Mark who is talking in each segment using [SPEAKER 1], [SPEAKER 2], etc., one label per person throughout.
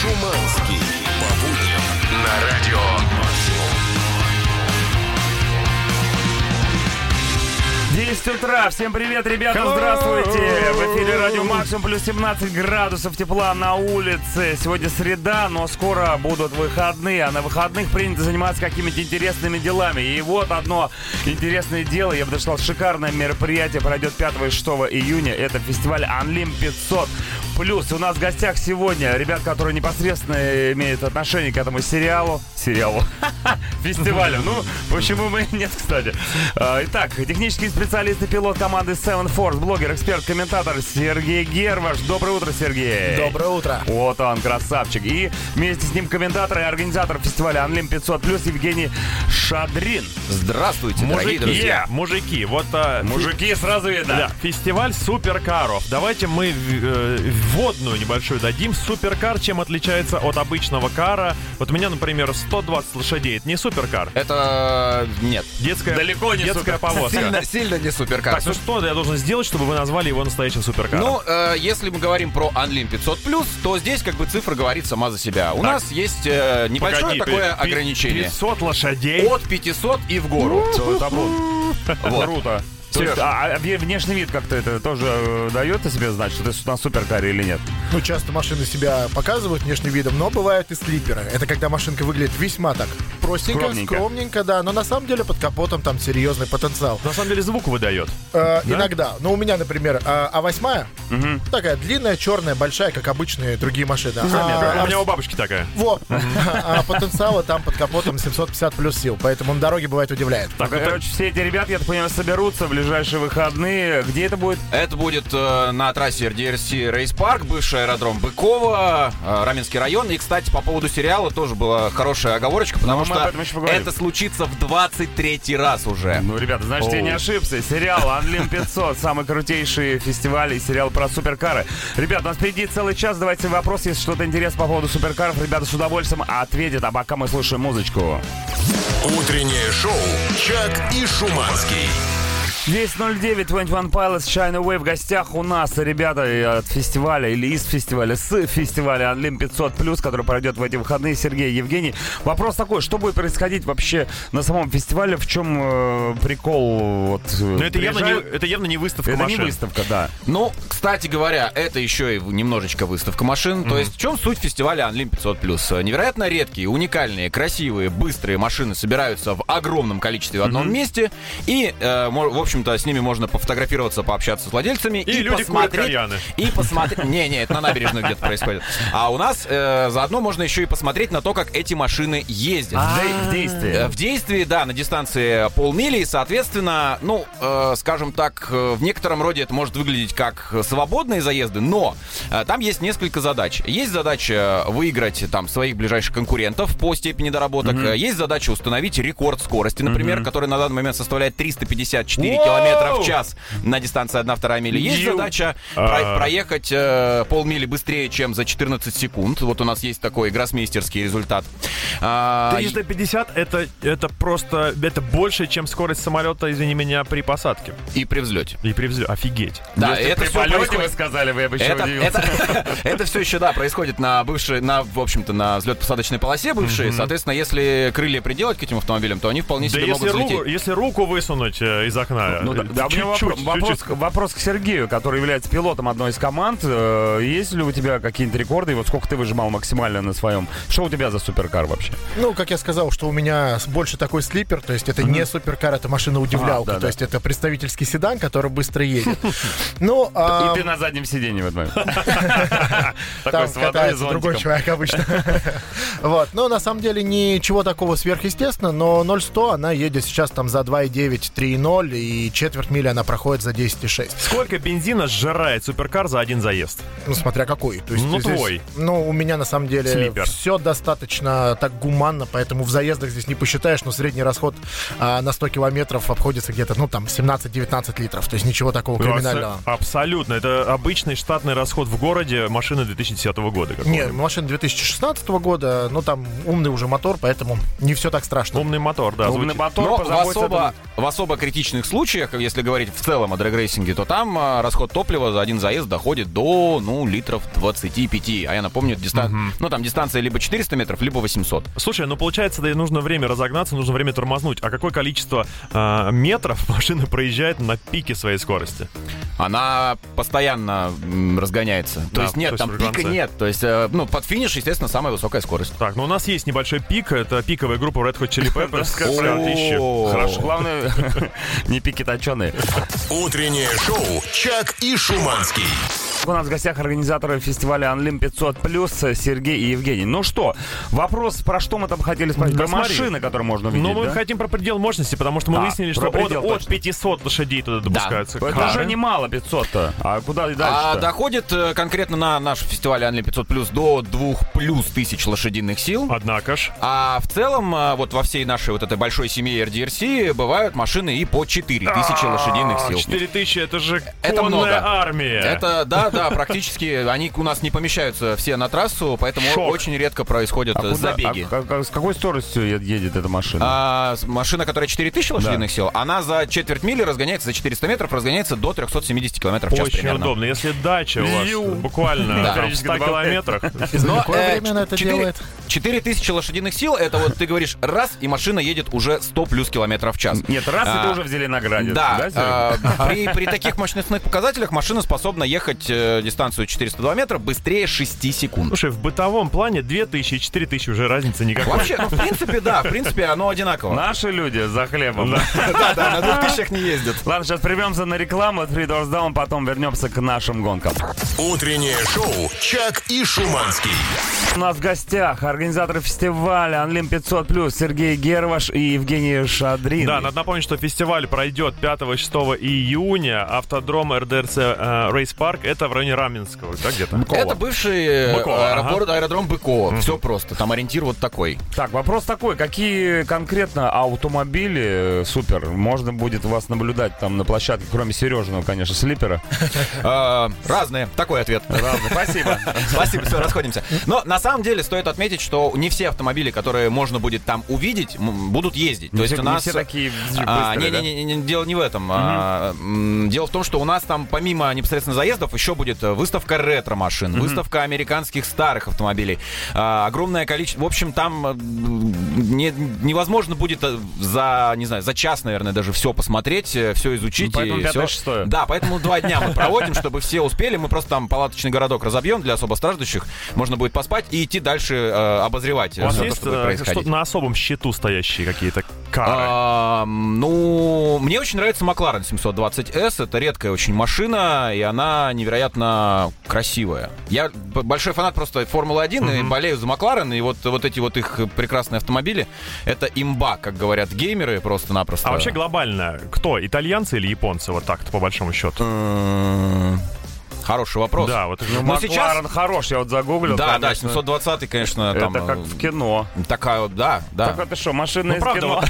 [SPEAKER 1] Шуманский. По будням на радио «Максимум».
[SPEAKER 2] 10 утра. Всем привет, ребята.
[SPEAKER 3] Hello!
[SPEAKER 2] Здравствуйте. В эфире радио Максимум плюс 17 градусов тепла на улице. Сегодня среда, но скоро будут выходные. А на выходных принято заниматься какими-то интересными делами. И вот одно интересное дело. Я бы даже сказал, шикарное мероприятие пройдет 5 и 6 июня. Это фестиваль Unlim 500. Плюс у нас в гостях сегодня ребят, которые непосредственно имеют отношение к этому сериалу. Сериалу. Фестивалю. Ну, почему мы нет, кстати. А, Итак, технический специалист и пилот команды Seven Force, блогер, эксперт, комментатор Сергей Герваш. Доброе утро, Сергей.
[SPEAKER 3] Доброе утро.
[SPEAKER 2] Вот он, красавчик. И вместе с ним комментатор и организатор фестиваля Unlim 500 плюс Евгений Шадрин.
[SPEAKER 4] Здравствуйте, дорогие
[SPEAKER 3] Мужики,
[SPEAKER 4] друзья.
[SPEAKER 3] мужики, вот а,
[SPEAKER 2] Мужики, сразу видно.
[SPEAKER 3] Да, фестиваль суперкаров. Давайте мы э, вводную небольшую дадим. Суперкар чем отличается от обычного кара? Вот у меня, например, 120 лошадей. Это не суперкар.
[SPEAKER 4] Это нет.
[SPEAKER 3] Детская,
[SPEAKER 2] Далеко не
[SPEAKER 3] детская
[SPEAKER 2] супер.
[SPEAKER 3] повозка.
[SPEAKER 4] Сильно, сильно не суперкар.
[SPEAKER 3] Так, ну что я должен сделать, чтобы вы назвали его настоящим суперкаром?
[SPEAKER 4] Ну, э, если мы говорим про Unlim 500 то здесь как бы цифра говорит сама за себя. У
[SPEAKER 3] Так.
[SPEAKER 4] нас есть э, небольшое
[SPEAKER 3] Погоди,
[SPEAKER 4] такое ограничение.
[SPEAKER 3] 500 лошадей.
[SPEAKER 4] От 500 и в гору.
[SPEAKER 2] Круто. Есть, а, а вне- внешний вид как-то это тоже э, дает о себе знать, что ты на суперкаре или нет?
[SPEAKER 5] Ну, часто машины себя показывают внешним видом, но бывают и слиперы. Это когда машинка выглядит весьма так простенько,
[SPEAKER 2] Скромненько.
[SPEAKER 5] скромненько, да, но на самом деле под капотом там серьезный потенциал.
[SPEAKER 3] На самом деле звук выдает.
[SPEAKER 5] Э,
[SPEAKER 3] Да?
[SPEAKER 5] Иногда. Ну, у меня, например, э, А8, такая длинная, черная, большая, как обычные другие машины. А,
[SPEAKER 3] у меня у бабушки такая.
[SPEAKER 5] Вот. А потенциала там под капотом 750 плюс сил, поэтому на дороге бывает удивляет.
[SPEAKER 2] Так,
[SPEAKER 3] ну,
[SPEAKER 2] короче, все эти ребята, я так понимаю, соберутся в ближайшие выходные. Где это будет?
[SPEAKER 4] Это будет э, на трассе RDRC Рейс Парк, бывший аэродром Быкова, э, Раменский район. И, кстати, по поводу сериала тоже была хорошая оговорочка, потому
[SPEAKER 2] Ну, об
[SPEAKER 4] что это случится в 23 раз уже.
[SPEAKER 2] Ну, ребята, значит, я не ошибся. Сериал Unlim 500, самый крутейший фестиваль и сериал про суперкары. Ребят, у нас впереди целый час. Давайте вопрос, если что-то интересно по поводу суперкаров. Ребята с удовольствием ответят, а пока мы слушаем музычку.
[SPEAKER 1] Утреннее шоу «Чак и Шуманский».
[SPEAKER 2] 10.09, 21 Pilots, China Way в гостях у нас ребята от фестиваля или из фестиваля, с фестиваля Unlim 500+, который пройдет в эти выходные, Сергей Евгений. Вопрос такой, что будет происходить вообще на самом фестивале, в чем э, прикол? Вот, э,
[SPEAKER 3] Но это явно, не, это явно не выставка
[SPEAKER 2] Это
[SPEAKER 3] машин.
[SPEAKER 2] не выставка, да.
[SPEAKER 4] Ну, кстати говоря, это еще и немножечко выставка машин. То есть в чем суть фестиваля Unlim 500+. Невероятно редкие, уникальные, красивые, быстрые машины собираются в огромном количестве в одном месте. И, э, в общем-то, с ними можно пофотографироваться, пообщаться с владельцами.
[SPEAKER 3] И люди курят кальяны.
[SPEAKER 4] И посмотреть... Не-не, это на набережной где-то происходит. А у нас э, заодно можно еще и посмотреть на то, как эти машины ездят.
[SPEAKER 2] В де- в действии.
[SPEAKER 4] Э, В действии, да, на дистанции полмили, и, соответственно, ну, э, скажем так, э, в некотором роде это может выглядеть как свободные заезды, но э, там есть несколько задач. Есть задача выиграть там своих ближайших конкурентов по степени доработок. Есть задача установить рекорд скорости, например, который на данный момент составляет 354
[SPEAKER 3] Воу!
[SPEAKER 4] Километра в час на дистанции 1,5 мили. Есть задача про-
[SPEAKER 3] А.
[SPEAKER 4] проехать э, полмили быстрее, чем за 14 секунд. Вот у нас есть такой гроссмейстерский результат. А,
[SPEAKER 3] 350 это, это просто это больше, чем скорость самолета, извини меня, при посадке.
[SPEAKER 4] и при взлете.
[SPEAKER 3] И при взлете. Офигеть.
[SPEAKER 4] Да,
[SPEAKER 2] Если
[SPEAKER 4] это
[SPEAKER 2] при
[SPEAKER 4] все
[SPEAKER 2] полете
[SPEAKER 4] происходит.
[SPEAKER 2] вы сказали, вы я бы еще
[SPEAKER 4] Это,
[SPEAKER 2] удивился.
[SPEAKER 4] все еще, да, происходит на бывшей, на, в общем-то, на взлет-посадочной полосе бывшей. Соответственно, если крылья приделать к этим автомобилям, то они вполне
[SPEAKER 3] Да
[SPEAKER 4] себе
[SPEAKER 3] если
[SPEAKER 4] могут
[SPEAKER 3] руку,
[SPEAKER 4] взлететь.
[SPEAKER 3] если руку высунуть э, из окна.
[SPEAKER 2] Ну, да, да, у меня
[SPEAKER 3] чуть-чуть,
[SPEAKER 2] вопро- вопрос,
[SPEAKER 3] чуть-чуть.
[SPEAKER 2] вопрос к Сергею, который является пилотом одной из команд. Э, Есть ли у тебя какие-нибудь рекорды? И вот сколько ты выжимал максимально на своем? Что у тебя за суперкар вообще?
[SPEAKER 5] Ну, как я сказал, что у меня больше такой слипер, то есть это не суперкар, это машина-удивлялка,
[SPEAKER 2] А, да,
[SPEAKER 5] то
[SPEAKER 2] да.
[SPEAKER 5] есть это представительский седан, который быстро едет. Ну, а,
[SPEAKER 2] И ты на заднем сиденье в. Такой
[SPEAKER 5] там катается другой человек обычно. Вот, ну, на самом деле, ничего такого сверхъестественного, но 0-100 она едет сейчас там за 2,9, 3,0, и четверть мили она проходит за 10,6.
[SPEAKER 3] Сколько бензина сжирает суперкар за один заезд?
[SPEAKER 5] Ну, смотря какой. То есть
[SPEAKER 3] Ну,
[SPEAKER 5] здесь-
[SPEAKER 3] твой.
[SPEAKER 5] Ну, у меня на самом деле
[SPEAKER 3] Слипер.
[SPEAKER 5] все достаточно так гуманно, поэтому в заездах здесь не посчитаешь, но средний расход а, на 100 километров обходится где-то, ну, там, 17-19 литров. То есть ничего такого криминального.
[SPEAKER 3] Абсо- Абсолютно. Это обычный штатный расход в городе машины 2010 года.
[SPEAKER 5] Не,
[SPEAKER 3] какого-нибудь.
[SPEAKER 5] машина 2016 года, но там умный уже мотор, поэтому не все так страшно.
[SPEAKER 3] Умный мотор, да,
[SPEAKER 2] Умный
[SPEAKER 3] звучит.
[SPEAKER 2] мотор
[SPEAKER 4] Но в особо, в особо критичных случаях случаях, если говорить в целом о дрэгрейсинге, то там а, расход топлива за один заезд доходит до, ну, литров 25. А я напомню, дистан... ну, там дистанция либо 400 метров, либо 800.
[SPEAKER 3] Слушай, ну получается, да, нужно время разогнаться, нужно время тормознуть. А какое количество а, метров машина проезжает на пике своей скорости?
[SPEAKER 4] Она постоянно разгоняется. То
[SPEAKER 3] Да,
[SPEAKER 4] есть нет,
[SPEAKER 3] то есть
[SPEAKER 4] там
[SPEAKER 3] в
[SPEAKER 4] пика
[SPEAKER 3] конце.
[SPEAKER 4] нет. То есть, э, ну, под финиш, естественно, самая высокая скорость.
[SPEAKER 3] Так, ну у нас есть небольшой пик, это пиковая группа Red Hot Chili Peppers.
[SPEAKER 2] Хорошо, главное, не пики точеные.
[SPEAKER 1] Утреннее шоу «Чак и Шуманский».
[SPEAKER 2] У нас в гостях организаторы фестиваля Unlim 500 плюс Сергей и Евгений. Ну что, вопрос, про что мы там хотели спросить?
[SPEAKER 3] Да
[SPEAKER 2] Про
[SPEAKER 3] смотри.
[SPEAKER 2] машины, которые можно увидеть,
[SPEAKER 3] Но мы
[SPEAKER 2] да?
[SPEAKER 3] хотим про предел мощности, потому что мы
[SPEAKER 2] А,
[SPEAKER 3] выяснили, что от,
[SPEAKER 2] предел
[SPEAKER 3] от
[SPEAKER 2] точно.
[SPEAKER 3] 500 лошадей туда допускаются.
[SPEAKER 2] Это
[SPEAKER 3] кары.
[SPEAKER 2] уже немало 500-то. А куда и
[SPEAKER 4] А
[SPEAKER 2] дальше
[SPEAKER 4] доходит э, конкретно на наш фестиваль Unli 500 плюс до 2 плюс тысяч лошадиных сил.
[SPEAKER 3] Однако ж.
[SPEAKER 4] А в целом, а, вот во всей нашей вот этой большой семье RDRC бывают машины и по 4000 лошадиных сил.
[SPEAKER 3] 4000 это же
[SPEAKER 4] Это много.
[SPEAKER 3] армия.
[SPEAKER 4] Это, да, да, практически они у нас не помещаются все на трассу, поэтому
[SPEAKER 3] Шок.
[SPEAKER 4] очень редко происходят
[SPEAKER 2] А
[SPEAKER 4] э,
[SPEAKER 2] куда-
[SPEAKER 4] забеги.
[SPEAKER 2] а как- как- с какой скоростью едет эта машина?
[SPEAKER 4] А, машина, которая 4000 лошадиных сил, она за четверть мили разгоняется, за 400 метров разгоняется до 370 км в час
[SPEAKER 3] Очень
[SPEAKER 4] примерно.
[SPEAKER 3] удобно. Если дача у вас
[SPEAKER 2] Ю.
[SPEAKER 3] буквально
[SPEAKER 4] Да.
[SPEAKER 3] в 100 километрах,
[SPEAKER 5] И
[SPEAKER 4] Но,
[SPEAKER 5] какое
[SPEAKER 4] э,
[SPEAKER 5] время она это
[SPEAKER 4] четыре-
[SPEAKER 5] делает?
[SPEAKER 4] 4000 лошадиных сил, это вот ты говоришь раз, и машина едет уже 100 плюс километров в час.
[SPEAKER 2] Нет, раз
[SPEAKER 4] А,
[SPEAKER 2] это уже в Зеленограде.
[SPEAKER 4] Да,
[SPEAKER 2] Серега?
[SPEAKER 4] а, при, при таких мощностных показателях машина способна ехать э, дистанцию 402 метра быстрее 6 секунд.
[SPEAKER 3] Слушай, в бытовом плане 2000 и 4000 уже разницы никакой.
[SPEAKER 4] Вообще, ну, в принципе, да, в принципе, оно одинаково.
[SPEAKER 2] Наши люди за хлебом.
[SPEAKER 4] Да, да, на 2000 не ездят.
[SPEAKER 2] Ладно, сейчас прервемся на рекламу, Three Doors Down, потом вернемся к нашим гонкам.
[SPEAKER 1] Утреннее шоу «Чак и Шуманский».
[SPEAKER 2] У нас в гостях организаторы фестиваля Unlim 500 плюс Сергей Герваш и Евгений Шадрин.
[SPEAKER 3] Да, надо напомнить, что фестиваль пройдет 5-6 июня. Автодром РДРЦ э, Рейс Парк. Это в районе Раменского, да, где-то?
[SPEAKER 4] Это бывший э,
[SPEAKER 3] Быково,
[SPEAKER 4] аэропорт, аэродром Быкова. Все просто, там ориентир вот такой.
[SPEAKER 2] Так, вопрос такой, какие конкретно автомобили э, супер можно будет вас наблюдать там на площадке, кроме Сережиного, конечно, слипера?
[SPEAKER 4] А, Разные, такой ответ.
[SPEAKER 2] Спасибо.
[SPEAKER 4] Спасибо, все, расходимся. Но на самом деле стоит отметить, что не все автомобили, которые можно будет там увидеть, будут ездить. То есть у нас...
[SPEAKER 2] все такие
[SPEAKER 4] А? Не-не-не, дело не в этом. А, дело в том, что у нас там помимо непосредственно заездов еще будет э, выставка ретро-машин, выставка американских старых автомобилей. А, огромное количество... В общем, там э, не- невозможно будет э, за, не знаю, за час, наверное, даже все посмотреть, все изучить.
[SPEAKER 2] Ну, поэтому
[SPEAKER 4] и
[SPEAKER 2] пятое,
[SPEAKER 4] всё.
[SPEAKER 2] шестое.
[SPEAKER 4] Да, поэтому два дня мы проводим, чтобы все успели. Мы просто там палаточный городок разобьем для особо страждущих. Можно будет поспать и идти дальше э, обозревать
[SPEAKER 3] У вас
[SPEAKER 4] все
[SPEAKER 3] есть что-то на особом счету стоящие какие-то кары?
[SPEAKER 4] Ну, мне очень нравится Макларен 720S. Это редкая очень машина, и она невероятно красивая. Я большой фанат просто Формулы-1 и болею за Макларен, и вот, вот эти вот их прекрасные автомобили, это имба, как говорят геймеры, просто-напросто.
[SPEAKER 3] А вообще глобально, кто, итальянцы или японцы, вот так-то по большому счету?
[SPEAKER 4] Хороший вопрос.
[SPEAKER 3] Да, вот
[SPEAKER 2] Ну,
[SPEAKER 4] Но сейчас-
[SPEAKER 2] хорош, я вот загуглил.
[SPEAKER 4] Да, да,
[SPEAKER 2] конечно.
[SPEAKER 4] 720 конечно,
[SPEAKER 2] Это
[SPEAKER 4] там...
[SPEAKER 2] как
[SPEAKER 4] э,
[SPEAKER 2] в кино.
[SPEAKER 4] Такая, да, да.
[SPEAKER 2] Так это что, машина
[SPEAKER 3] Ну,
[SPEAKER 2] из
[SPEAKER 3] правда,
[SPEAKER 2] кино?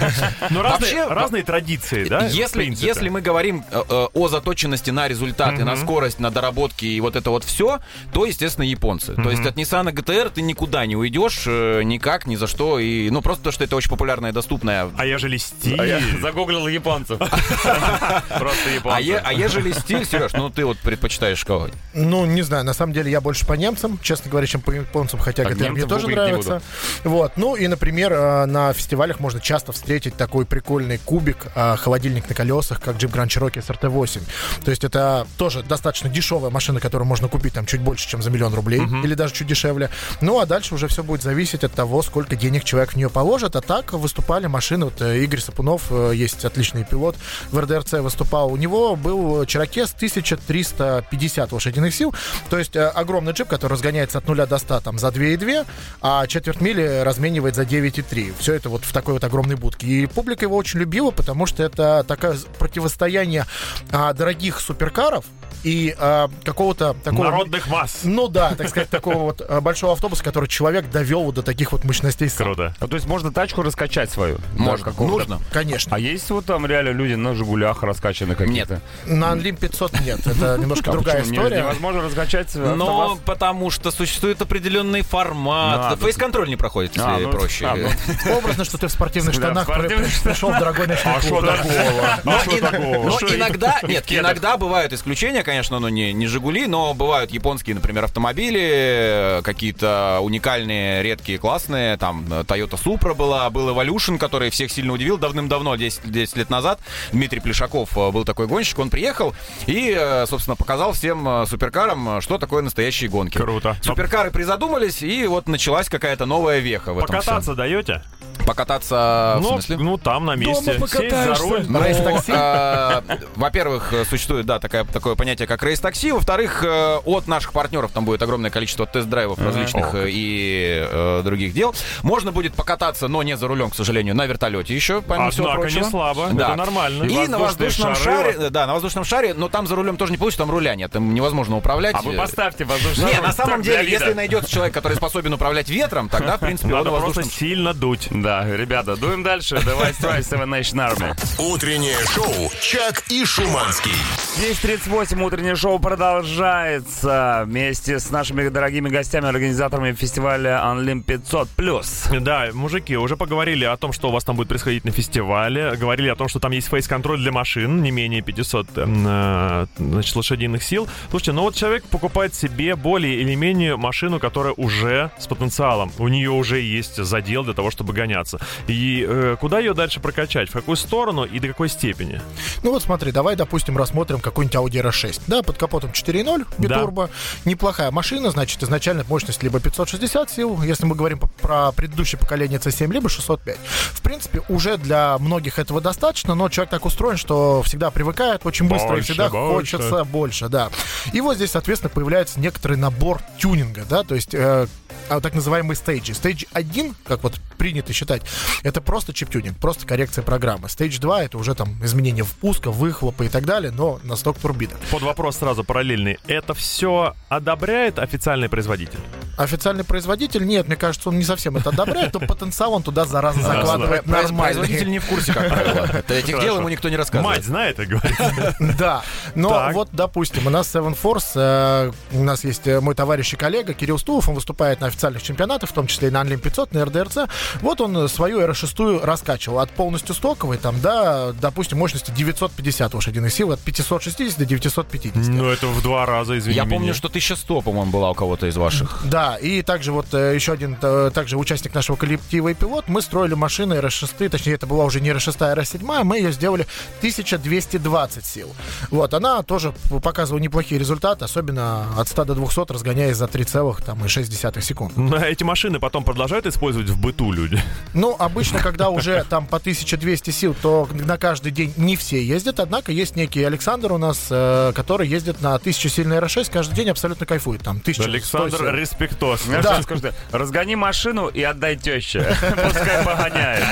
[SPEAKER 3] ну, разные, традиции, да?
[SPEAKER 4] Если, мы говорим э, э, о заточенности на результаты, на скорость, на доработки и вот это вот все, то, естественно, японцы. То есть от Nissan GTR ты никуда не уйдешь, э, никак, ни за что. И, ну, просто то, что это очень популярная и доступная.
[SPEAKER 3] А ежели стиль...
[SPEAKER 2] А я загуглил японцев. Просто
[SPEAKER 4] А,
[SPEAKER 2] японцев.
[SPEAKER 4] а ежели стиль, Сереж, ну ты вот предпочитаешь читаешь школы?
[SPEAKER 5] Ну, не знаю. На самом деле я больше по немцам, честно говоря, чем по японцам, хотя
[SPEAKER 2] так,
[SPEAKER 5] мне тоже нравится. Вот. Ну и, например, э, на фестивалях можно часто встретить такой прикольный кубик, э, холодильник на колесах, как Jeep Grand Cherokee SRT8. То есть это тоже достаточно дешевая машина, которую можно купить там чуть больше, чем за миллион рублей, uh-huh. или даже чуть дешевле. Ну а дальше уже все будет зависеть от того, сколько денег человек в нее положит. А так выступали машины. Вот э, Игорь Сапунов, есть отличный пилот, в РДРЦ выступал. У него был Чероке с 1300 50 лошадиных сил. То есть э, огромный джип, который разгоняется от 0 до 100 там, за 2,2, а четверть мили разменивает за 9,3. Все это вот в такой вот огромной будке. И публика его очень любила, потому что это такое противостояние э, дорогих суперкаров, и э, какого-то такого...
[SPEAKER 3] Народных масс.
[SPEAKER 5] Ну да, так сказать, такого вот э, большого автобуса, который человек довел вот до таких вот мощностей.
[SPEAKER 3] Круто.
[SPEAKER 2] А, то есть можно тачку раскачать свою?
[SPEAKER 4] Можно.
[SPEAKER 2] Да,
[SPEAKER 4] Нужно.
[SPEAKER 5] Конечно.
[SPEAKER 2] А есть вот там реально люди на «Жигулях» раскачаны какие-то?
[SPEAKER 5] На Unlim 500 нет, это немножко
[SPEAKER 2] А
[SPEAKER 5] другая история.
[SPEAKER 2] Невозможно раскачать
[SPEAKER 4] Но потому что существует определенный формат.
[SPEAKER 2] А,
[SPEAKER 4] Фейс-контроль не проходит, если
[SPEAKER 2] А, ну,
[SPEAKER 4] проще.
[SPEAKER 2] а, ну,
[SPEAKER 5] Образно, что ты в спортивных штанах пришел в дорогой ночной
[SPEAKER 3] А что
[SPEAKER 5] клуб.
[SPEAKER 3] такого?
[SPEAKER 4] Но,
[SPEAKER 3] А что такого?
[SPEAKER 4] но иногда, нет, иногда бывают исключения, конечно, но не, не Жигули, но бывают японские, например, автомобили, э, какие-то уникальные, редкие, классные. Там э, Toyota Supra была, был Evolution, который всех сильно удивил давным-давно, 10, 10 лет назад. Дмитрий Плешаков э, был такой гонщик, он приехал и, э, собственно, показал всем э, суперкарам, э, что такое настоящие гонки.
[SPEAKER 3] Круто.
[SPEAKER 4] Суперкары призадумались, и вот началась какая-то новая веха в этом всем.
[SPEAKER 3] Покататься даете?
[SPEAKER 4] Покататься, в
[SPEAKER 3] Ну,
[SPEAKER 4] смысле?
[SPEAKER 3] ну, там, на месте. За
[SPEAKER 2] покатаешься.
[SPEAKER 3] руль.
[SPEAKER 4] Ну,
[SPEAKER 5] Рейс-такси?
[SPEAKER 4] э, Во-первых, э, существует, да, такая, такое понятие, как рейс-такси. Во-вторых, э, от наших партнеров там будет огромное количество тест-драйвов различных э, и э, других дел. Можно будет покататься, но не за рулем, к сожалению, на вертолете еще, помимо всего
[SPEAKER 3] Однако
[SPEAKER 4] прочего.
[SPEAKER 3] не слабо.
[SPEAKER 4] Да.
[SPEAKER 3] Это нормально.
[SPEAKER 4] И на воздушном
[SPEAKER 2] шары.
[SPEAKER 4] шаре, да, на воздушном шаре, но там за рулем тоже не получится, там руля нет, там невозможно управлять.
[SPEAKER 2] А вы поставьте воздушный
[SPEAKER 4] Не, на самом деле, если найдется человек, который способен управлять ветром, тогда, в принципе, он
[SPEAKER 3] Надо
[SPEAKER 4] на
[SPEAKER 3] просто
[SPEAKER 4] воздушном
[SPEAKER 3] сильно дуть.
[SPEAKER 2] Да, ребята, дуем дальше. Давай, строй Seven Nation Army.
[SPEAKER 1] Утреннее шоу «Чак и Шуманский».
[SPEAKER 2] 10.38 утреннее шоу продолжается вместе с нашими дорогими гостями, организаторами фестиваля Unlim 500+.
[SPEAKER 3] Да, мужики, уже поговорили о том, что у вас там будет происходить на фестивале. Говорили о том, что там есть фейс-контроль для машин, не менее 500 эм, э, значит, лошадиных сил. Слушайте, ну вот человек покупает себе более или менее машину, которая уже с потенциалом. У нее уже есть задел для того, чтобы гоняться. И э, куда ее дальше прокачать? В какую сторону и до какой степени?
[SPEAKER 5] Ну вот смотри, давай, допустим, рассмотрим какой-нибудь Audi R6. Да, под капотом 4.0, битурбо. Неплохая машина, значит, изначально мощность либо 560 сил, если мы говорим про предыдущее поколение C7, либо 605. В принципе, уже для многих этого достаточно, но человек так устроен, что всегда привыкает очень быстро и
[SPEAKER 3] Больше,
[SPEAKER 5] всегда
[SPEAKER 3] больше.
[SPEAKER 5] хочется больше, да. И вот здесь, соответственно, появляется некоторый набор тюнинга, да, то есть э, а, так называемые stage и. Stage 1, как вот принято считать, это просто чип-тюнинг, просто коррекция программы. Stage 2 это уже там изменение впуска, выхлопа и так далее, но на stock турбинах.
[SPEAKER 3] Под вопрос сразу параллельный. Это все одобряет официальный производитель?
[SPEAKER 5] Официальный производитель, нет, мне кажется, он не совсем это одобряет, но потенциал он туда, зараза, закладывает нормальный.
[SPEAKER 4] Производитель не в курсе, как правило. Этих дел ему никто не рассказывает.
[SPEAKER 3] Мать знает, как говорится.
[SPEAKER 5] Да, но вот, допустим, у нас Seven Force, э, у нас есть э, мой товарищ и коллега Кирилл Стулов, он выступает на официальных чемпионатах, в том числе и на Unlim 500, на РДРЦ. Вот он э, свою R6 раскачивал от полностью стоковой, там, до, допустим, мощности 950 лошадиных сил, от 560 до 950.
[SPEAKER 3] Ну, это в два раза, извини
[SPEAKER 4] Я
[SPEAKER 3] меня.
[SPEAKER 4] помню, что 1100, по-моему, была у кого-то из ваших.
[SPEAKER 5] Да, и также вот э, еще один э, также участник нашего коллектива и пилот, мы строили машины R6, точнее, это была уже не R6, а R7, мы ее сделали 1220 сил. Вот, она тоже показывала неплохие результаты, особенно от 100 до 200, разгоняясь за 3,6 секунд.
[SPEAKER 3] Ну, а эти машины потом продолжают использовать в быту люди?
[SPEAKER 5] Ну, обычно, когда уже там по 1200 сил, то на каждый день не все ездят, однако есть некий Александр у нас, э, который ездит на 1000 сильный R6, каждый день абсолютно кайфует, там 1100
[SPEAKER 3] Александр,
[SPEAKER 5] сил.
[SPEAKER 3] респектос.
[SPEAKER 5] Да.
[SPEAKER 2] скажу, разгони машину и отдай теще. Пускай погоняет.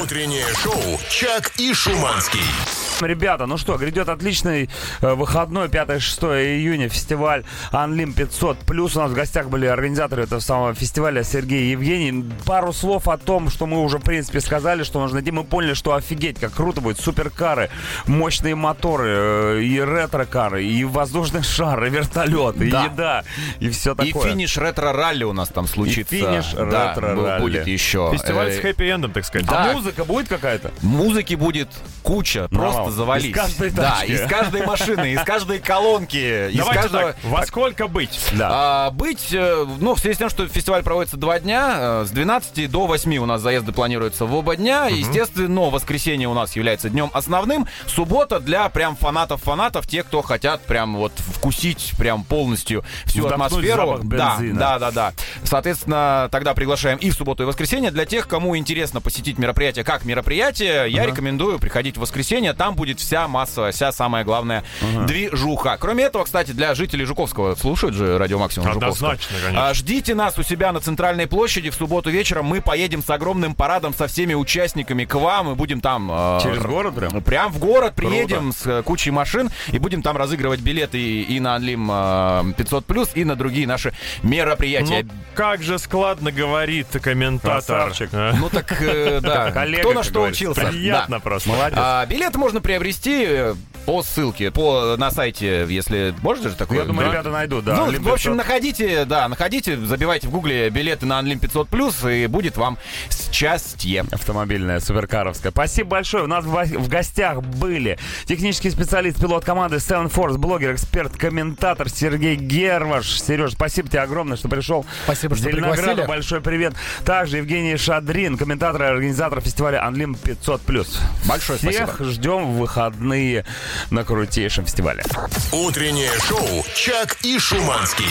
[SPEAKER 1] Утреннее шоу «Чак и Шуманский».
[SPEAKER 2] Ребята, ну что, грядет отличный э, выходной, 5-6 июня, фестиваль Unlim 500. Плюс у нас в гостях были организаторы этого самого фестиваля Сергей и Евгений. Пару слов о том, что мы уже, в принципе, сказали, что нужно найти. Мы поняли, что офигеть, как круто будет. Суперкары, мощные моторы, э, и ретро-кары, и воздушный шар, и вертолет, и
[SPEAKER 4] Да.
[SPEAKER 2] еда, и все
[SPEAKER 4] И
[SPEAKER 2] такое.
[SPEAKER 4] финиш ретро-ралли у нас там случится.
[SPEAKER 2] финиш
[SPEAKER 4] Да,
[SPEAKER 2] ретро-ралли.
[SPEAKER 4] бу- будет еще.
[SPEAKER 3] Фестиваль
[SPEAKER 4] Э,
[SPEAKER 3] с хэппи-эндом, так сказать.
[SPEAKER 2] А
[SPEAKER 4] Да.
[SPEAKER 2] музыка будет какая-то?
[SPEAKER 4] Музыки будет куча, просто
[SPEAKER 2] Навал.
[SPEAKER 4] Завались.
[SPEAKER 2] Из каждой
[SPEAKER 4] Да,
[SPEAKER 2] тачки.
[SPEAKER 4] из каждой машины, из каждой колонки, из
[SPEAKER 3] Давайте
[SPEAKER 4] каждого...
[SPEAKER 3] так, во сколько быть?
[SPEAKER 2] Да.
[SPEAKER 4] А, быть, э, ну, в связи с тем, что фестиваль проводится два дня, э, с 12 до 8 у нас заезды планируются в оба дня. Естественно, воскресенье у нас является днем основным. Суббота для прям фанатов-фанатов, те, кто хотят прям вот вкусить прям полностью всю
[SPEAKER 2] Вдохнуть
[SPEAKER 4] атмосферу. Да, да, да, да. Соответственно, тогда приглашаем и в субботу, и в воскресенье. Для тех, кому интересно посетить мероприятие как мероприятие, я рекомендую приходить в воскресенье. Там будет вся массовая, вся самая главная движуха. Кроме этого, кстати, для жителей Жуковского, слушают же радио Максимум Жуковского.
[SPEAKER 3] Однозначно, конечно.
[SPEAKER 4] А, Ждите нас у себя на центральной площади в субботу вечером. Мы поедем с огромным парадом со всеми участниками к вам и будем там... э,
[SPEAKER 2] Через город прям?
[SPEAKER 4] Прям в город приедем с э, кучей машин и будем там разыгрывать билеты и, и на Анлим э, 500+, и на другие наши мероприятия.
[SPEAKER 3] Ну, как же складно говорит комментатор.
[SPEAKER 2] Красавчик.
[SPEAKER 3] Э,
[SPEAKER 4] Ну, так, э, да,
[SPEAKER 2] Коллега,
[SPEAKER 4] кто на что
[SPEAKER 2] говорится.
[SPEAKER 4] учился.
[SPEAKER 3] Приятно
[SPEAKER 4] Да.
[SPEAKER 3] просто.
[SPEAKER 2] Молодец.
[SPEAKER 4] А, билеты можно приобрести э, по ссылке, по, на сайте, если... Можно же такое?
[SPEAKER 2] Я думаю,
[SPEAKER 4] Да?
[SPEAKER 2] ребята найдут, да.
[SPEAKER 4] Ну,
[SPEAKER 2] Олимп
[SPEAKER 4] в общем,
[SPEAKER 2] 500.
[SPEAKER 4] находите, да, находите, забивайте в гугле билеты на Unlim 500+, и будет вам счастье.
[SPEAKER 2] Автомобильная, суперкаровская. Спасибо большое. У нас в, гостях были технический специалист, пилот команды Seven Force, блогер, эксперт, комментатор Сергей Герваш. Сереж, спасибо тебе огромное, что пришел.
[SPEAKER 5] Спасибо, что
[SPEAKER 2] Зеленограду
[SPEAKER 5] пригласили.
[SPEAKER 2] большой привет. Также Евгений Шадрин, комментатор и организатор фестиваля Unlim 500+.
[SPEAKER 4] Большое
[SPEAKER 2] Всех
[SPEAKER 4] спасибо.
[SPEAKER 2] ждем в выходные на крутейшем фестивале.
[SPEAKER 1] Утреннее шоу «Чак и Шуманский».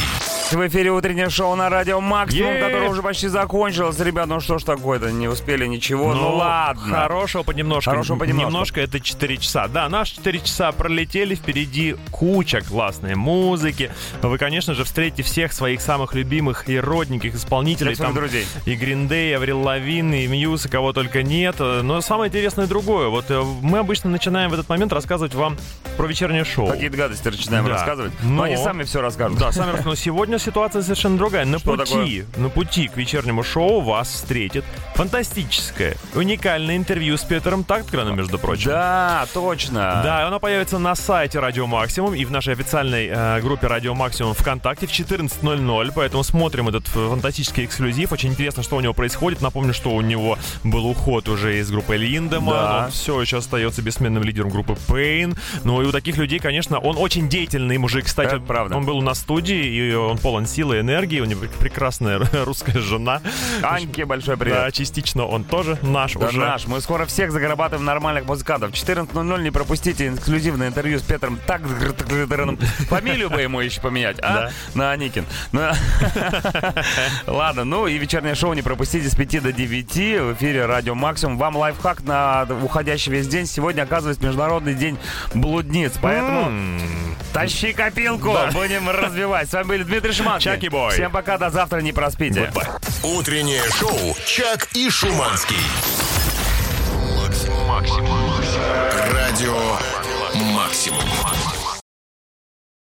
[SPEAKER 2] В эфире утреннее шоу на радио Максимум,
[SPEAKER 3] Е-е-е.
[SPEAKER 2] которое уже почти закончилось. Ребят, ну что ж такое-то, не успели ничего. Ну, ладно.
[SPEAKER 3] Хорошего понемножку.
[SPEAKER 2] Хорошего понемножку.
[SPEAKER 3] Немножко это 4 часа. Да, наши 4 часа пролетели, впереди куча классной музыки. Вы, конечно же, встретите всех своих самых любимых и родненьких исполнителей.
[SPEAKER 2] Всех своих друзей.
[SPEAKER 3] И Гриндей, Аврил Лавин, и Мьюз, и кого только нет. Но самое интересное другое. Вот э, мы обычно начинаем в этот момент рассказывать вам про вечернее шоу.
[SPEAKER 2] Какие-то гадости начинаем
[SPEAKER 3] Да.
[SPEAKER 2] рассказывать. Но...
[SPEAKER 3] Но-
[SPEAKER 2] они сами все расскажут.
[SPEAKER 3] Да, сами расскажу. Но сегодня ситуация совершенно другая. На
[SPEAKER 2] Что
[SPEAKER 3] пути, на пути к вечернему шоу вас встретит фантастическое, уникальное интервью с Петером Такткраном, между прочим.
[SPEAKER 2] Да, точно.
[SPEAKER 3] Да, оно появится на сайте Радио Максимум и в нашей официальной э, группе Радио Максимум ВКонтакте в 14.00, поэтому смотрим этот фантастический эксклюзив. Очень интересно, что у него происходит. Напомню, что у него был уход уже из группы Линдема,
[SPEAKER 2] Да.
[SPEAKER 3] он все еще остается бессменным лидером группы Pain. Ну и у таких людей, конечно, он очень деятельный мужик. Кстати,
[SPEAKER 2] Это правда.
[SPEAKER 3] он был у нас в студии, и он полон силы и энергии, у него прекрасная русская жена.
[SPEAKER 2] Аньке большой привет.
[SPEAKER 3] Да, частично он тоже наш
[SPEAKER 2] Да
[SPEAKER 3] уже.
[SPEAKER 2] наш. Мы скоро всех зарабатываем нормальных музыкантов. В 14.00 не пропустите эксклюзивное интервью с Петром Такграном. Фамилию бы ему еще поменять, а?
[SPEAKER 3] Да.
[SPEAKER 2] На Аникин. Ну, Ладно, ну и вечернее шоу не пропустите с 5 до 9 в эфире Радио Максимум. Вам лайфхак на уходящий весь день. Сегодня, оказывается, Международный день блудниц. Поэтому тащи копилку. Будем развивать. С вами были Дмитрий Шиманский.
[SPEAKER 3] Чаки бой.
[SPEAKER 2] Всем пока, до завтра, не проспите.
[SPEAKER 1] Утреннее шоу «Чак и Шуманский». Максимум. Радио «Максимум».